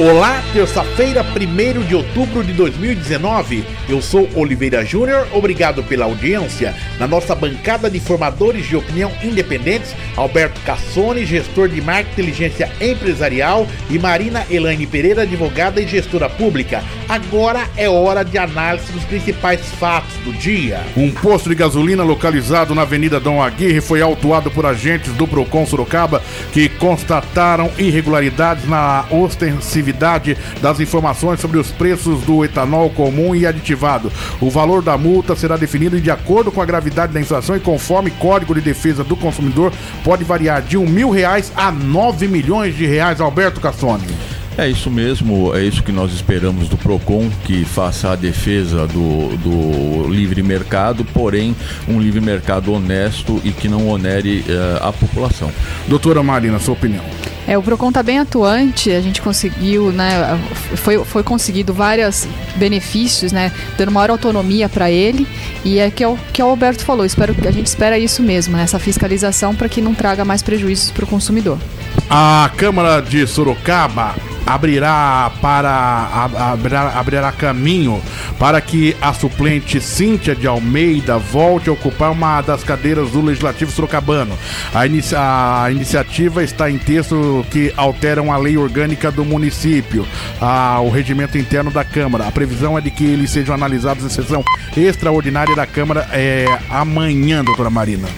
Olá, terça-feira, 1 de outubro de 2019. Eu sou Oliveira Júnior, obrigado pela audiência. Na nossa bancada de formadores de opinião independentes, Alberto Cassone, gestor de marketing inteligência empresarial, e Marina Elaine Pereira, advogada e gestora pública. Agora é hora de análise dos principais fatos do dia. Um posto de gasolina localizado na Avenida Dom Aguirre foi autuado por agentes do Procon Sorocaba que constataram irregularidades na ostensividade das informações sobre os preços do etanol comum e aditivado. O valor da multa será definido de acordo com a gravidade da inflação e conforme Código de Defesa do Consumidor pode variar de um mil reais a nove milhões de reais. Alberto Cassoni. É isso mesmo, é isso que nós esperamos do PROCON, que faça a defesa do, do livre mercado, porém um livre mercado honesto e que não onere uh, a população. Doutora Marina, sua opinião. É, o Procon está bem atuante, a gente conseguiu, né, foi, foi conseguido vários benefícios, né, dando maior autonomia para ele, e é que, é o que o Alberto falou, espero, a gente espera isso mesmo, né, essa fiscalização para que não traga mais prejuízos para o consumidor. A Câmara de Sorocaba abrirá para abrirá, abrirá caminho para que a suplente Cíntia de Almeida volte a ocupar uma das cadeiras do Legislativo Sorocabano. A, inici a iniciativa está em texto que alteram a lei orgânica do município, a, o regimento interno da Câmara. A previsão é de que eles sejam analisados em sessão extraordinária da Câmara é, amanhã, doutora Marina.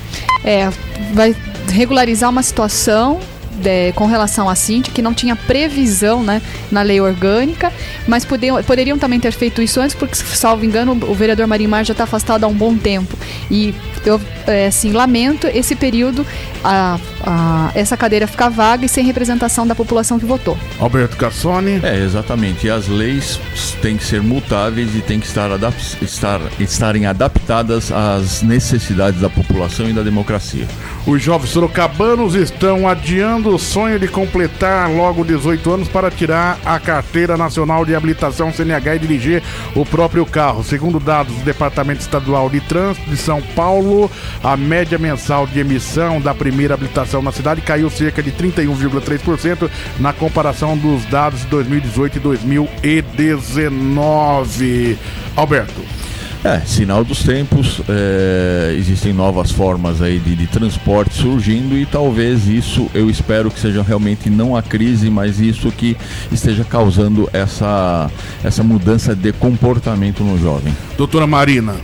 É, vai regularizar uma situação de, com relação à Cinti, que não tinha previsão né, na lei orgânica, mas poderiam, poderiam também ter feito isso antes, porque, salvo engano, o vereador Marimar já está afastado há um bom tempo. E eu, é, assim, lamento esse período, a, a, essa cadeira ficar vaga e sem representação da população que votou. Alberto Cassoni. É, exatamente. E as leis têm que ser mutáveis e têm que estar, adap estar estarem adaptadas às necessidades da população e da democracia. Os jovens sorocabanos estão adiando o sonho de completar logo 18 anos para tirar a carteira nacional de habilitação CNH e dirigir o próprio carro. Segundo dados do Departamento Estadual de Trânsito de São Paulo, a média mensal de emissão da primeira habilitação na cidade caiu cerca de 31,3% na comparação dos dados de 2018 e 2019. Alberto. É, sinal dos tempos, é, existem novas formas aí de, de, transporte surgindo e talvez isso, eu espero que seja realmente não a crise, mas isso que esteja causando essa, essa mudança de comportamento no jovem. Doutora Marina.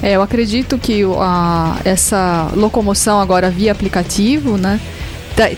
É, eu acredito que a, essa locomoção agora via aplicativo, né,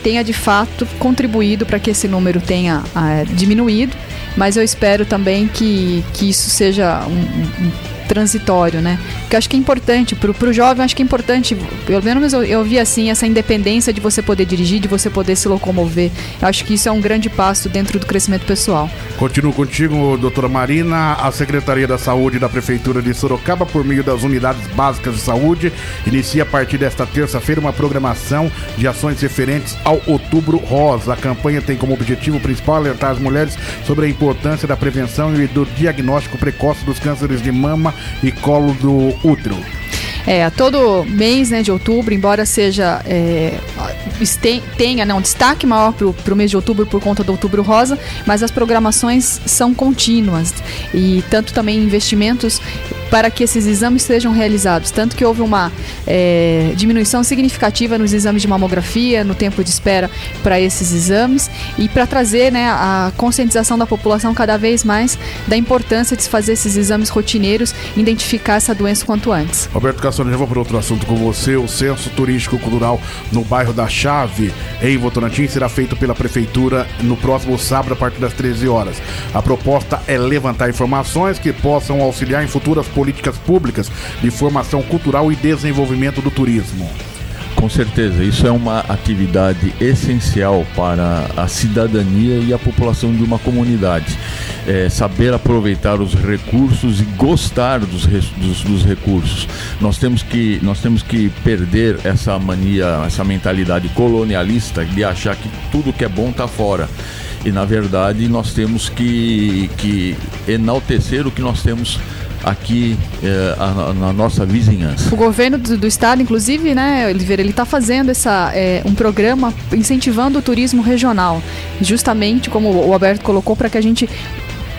tenha de fato contribuído para que esse número tenha a, diminuído, mas eu espero também que, que isso seja um, um transitório, né? Que acho que é importante, pro, pro jovem acho que é importante, pelo menos eu, eu vi assim, essa independência de você poder dirigir, de você poder se locomover. Eu acho que isso é um grande passo dentro do crescimento pessoal. Continuo contigo, doutora Marina. A Secretaria da Saúde da Prefeitura de Sorocaba, por meio das unidades básicas de saúde, inicia a partir desta terça-feira uma programação de ações referentes ao Outubro Rosa. A campanha tem como objetivo principal alertar as mulheres sobre a importância da prevenção e do diagnóstico precoce dos cânceres de mama e colo do útero. É, todo mês né, de outubro, embora seja é, tenha um destaque maior para o mês de outubro por conta do Outubro Rosa, mas as programações são contínuas e tanto também investimentos para que esses exames sejam realizados. Tanto que houve uma é, diminuição significativa nos exames de mamografia, no tempo de espera para esses exames e para trazer né, a conscientização da população cada vez mais da importância de se fazer esses exames rotineiros e identificar essa doença quanto antes. Roberto Cassone, já vou para outro assunto com você. O Censo Turístico Cultural no bairro da Chave, em Votorantim, será feito pela Prefeitura no próximo sábado, a partir das 13 horas. A proposta é levantar informações que possam auxiliar em futuras políticas públicas de formação cultural e desenvolvimento do turismo. Com certeza, isso é uma atividade essencial para a cidadania e a população de uma comunidade. É, saber aproveitar os recursos e gostar dos, dos, dos, recursos. Nós temos, que, nós temos que perder essa mania, essa mentalidade colonialista de achar que tudo que é bom está fora. E na verdade nós temos que, que enaltecer o que nós temos aqui eh, a, na nossa vizinhança. O governo do, do estado, inclusive, né, Oliveira, ele está fazendo essa, é, um programa incentivando o turismo regional, justamente como o Alberto colocou, para que a gente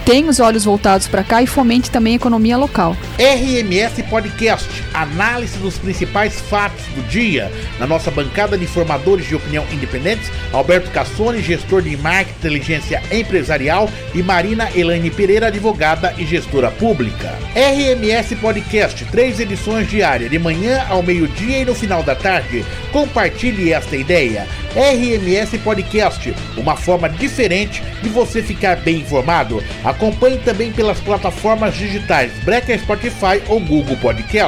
tenha os olhos voltados para cá e fomente também a economia local. RMS Podcast, análise dos principais fatos do dia. Na nossa bancada de formadores de opinião independentes, Alberto Cassone, gestor de marketing inteligência empresarial, e Marina Elaine Pereira, advogada e gestora pública. RMS Podcast, três edições diárias, de manhã ao meio-dia e no final da tarde. Compartilhe esta ideia. RMS Podcast, uma forma diferente de você ficar bem informado. Acompanhe também pelas plataformas digitais Breaker Spotify ou Google Podcast.